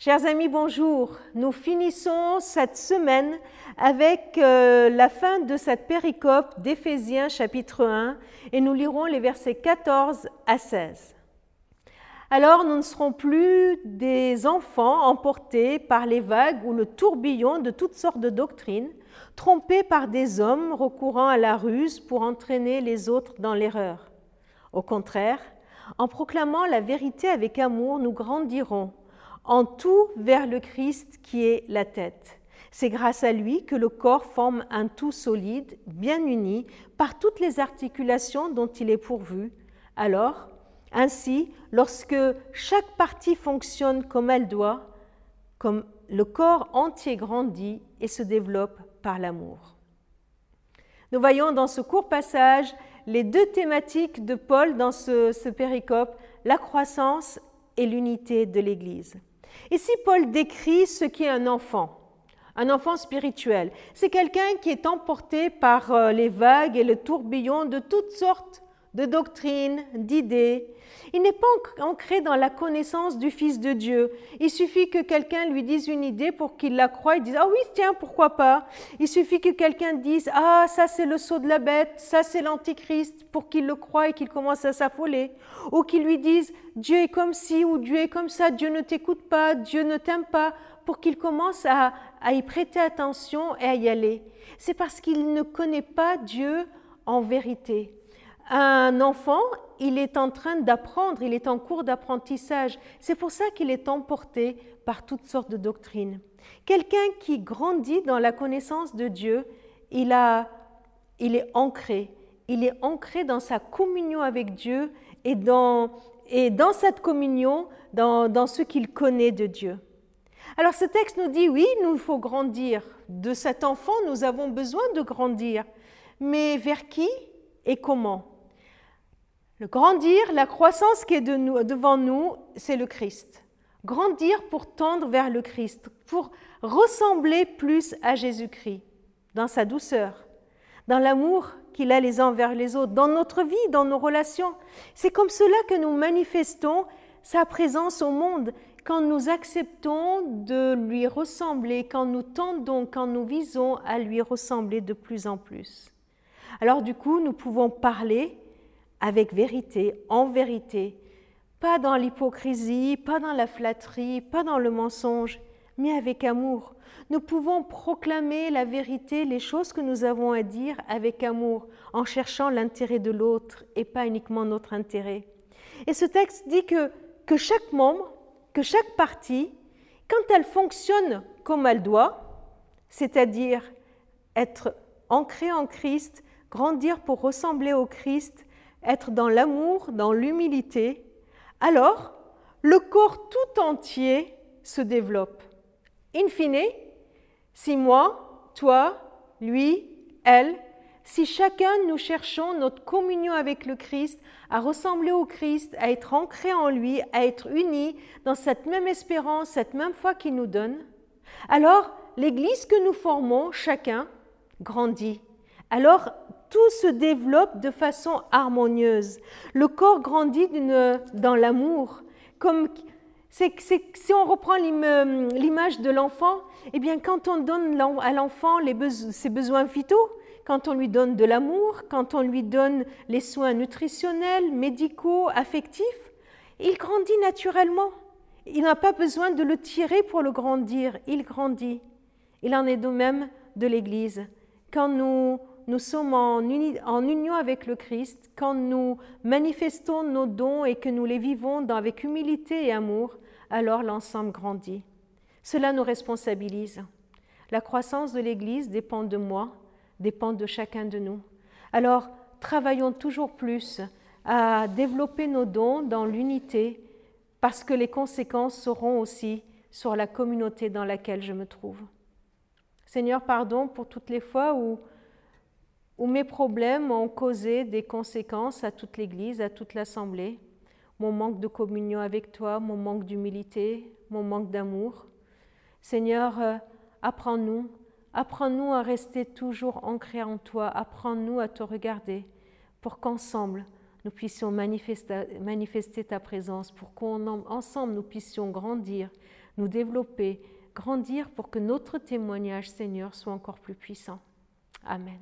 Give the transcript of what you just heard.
Chers amis, bonjour. Nous finissons cette semaine avec euh, la fin de cette péricope d'Éphésiens chapitre 1 et nous lirons les versets 14 à 16. Alors nous ne serons plus des enfants emportés par les vagues ou le tourbillon de toutes sortes de doctrines, trompés par des hommes recourant à la ruse pour entraîner les autres dans l'erreur. Au contraire, en proclamant la vérité avec amour, nous grandirons en tout vers le Christ qui est la tête. C'est grâce à lui que le corps forme un tout solide, bien uni, par toutes les articulations dont il est pourvu. Alors, ainsi, lorsque chaque partie fonctionne comme elle doit, comme le corps entier grandit et se développe par l'amour. Nous voyons dans ce court passage les deux thématiques de Paul dans ce, péricope, la croissance et l'unité de l'Église. Ici, Paul décrit ce qu'est un enfant, un enfant spirituel. C'est quelqu'un qui est emporté par euh, les vagues et le tourbillon de toutes sortes de doctrines, d'idées. Il n'est pas ancré dans la connaissance du Fils de Dieu. Il suffit que quelqu'un lui dise une idée pour qu'il la croie et dise Ah oui, tiens, pourquoi pas? Il suffit que quelqu'un dise Ah, ça c'est le sceau de la bête, ça c'est l'antichrist, pour qu'il le croie et qu'il commence à s'affoler. Ou qu'il lui dise Dieu est comme ci ou Dieu est comme ça, Dieu ne t'écoute pas, Dieu ne t'aime pas, pour qu'il commence à y prêter attention et à y aller. C'est parce qu'il ne connaît pas Dieu en vérité. Un enfant, il est en train d'apprendre, il est en cours d'apprentissage. C'est pour ça qu'il est emporté par toutes sortes de doctrines. Quelqu'un qui grandit dans la connaissance de Dieu, il, a, il est ancré. Il est ancré dans sa communion avec Dieu et dans, et dans cette communion, dans, dans ce qu'il connaît de Dieu. Alors ce texte nous dit, oui, nous faut grandir. De cet enfant, nous avons besoin de grandir. Mais vers qui et comment? Le grandir, la croissance qui est devant nous, c'est le Christ. Grandir pour tendre vers le Christ, pour ressembler plus à Jésus-Christ, dans sa douceur, dans l'amour qu'il a les uns vers les autres, dans notre vie, dans nos relations. C'est comme cela que nous manifestons sa présence au monde, quand nous acceptons de lui ressembler, quand nous tendons, quand nous visons à lui ressembler de plus en plus. Alors du coup, nous pouvons parler avec vérité, en vérité, pas dans l'hypocrisie, pas dans la flatterie, pas dans le mensonge, mais avec amour. Nous pouvons proclamer la vérité, les choses que nous avons à dire avec amour, en cherchant l'intérêt de l'autre et pas uniquement notre intérêt. Et ce texte dit que, que chaque membre, que chaque partie, quand elle fonctionne comme elle doit, c'est-à-dire être ancrée en Christ, grandir pour ressembler au Christ, être dans l'amour, dans l'humilité, alors le corps tout entier se développe. In fine, si moi, toi, lui, elle, si chacun nous cherchons notre communion avec le Christ, à ressembler au Christ, à être ancré en lui, à être unis dans cette même espérance, cette même foi qu'il nous donne, alors l'Église que nous formons, chacun, grandit. Alors tout se développe de façon harmonieuse. Le corps grandit dans l'amour. Comme si on reprend l'image de l'enfant, eh bien quand on donne à l'enfant ses besoins vitaux, quand on lui donne de l'amour, quand on lui donne les soins nutritionnels, médicaux, affectifs, il grandit naturellement. Il n'a pas besoin de le tirer pour le grandir, il grandit. Il en est de même de l'Église. Quand nous nous sommes en, union avec le Christ, quand nous manifestons nos dons et que nous les vivons avec humilité et amour, alors l'ensemble grandit. Cela nous responsabilise. La croissance de l'Église dépend de moi, dépend de chacun de nous. Alors, travaillons toujours plus à développer nos dons dans l'unité, parce que les conséquences seront aussi sur la communauté dans laquelle je me trouve. Seigneur, pardon pour toutes les fois où où mes problèmes ont causé des conséquences à toute l'Église, à toute l'Assemblée, mon manque de communion avec toi, mon manque d'humilité, mon manque d'amour. Seigneur, euh, apprends-nous, apprends-nous à rester toujours ancrés en toi, apprends-nous à te regarder pour qu'ensemble nous puissions manifester, manifester ta présence, pour qu'ensemble nous puissions grandir nous développer, grandir pour que notre témoignage, Seigneur, soit encore plus puissant. Amen.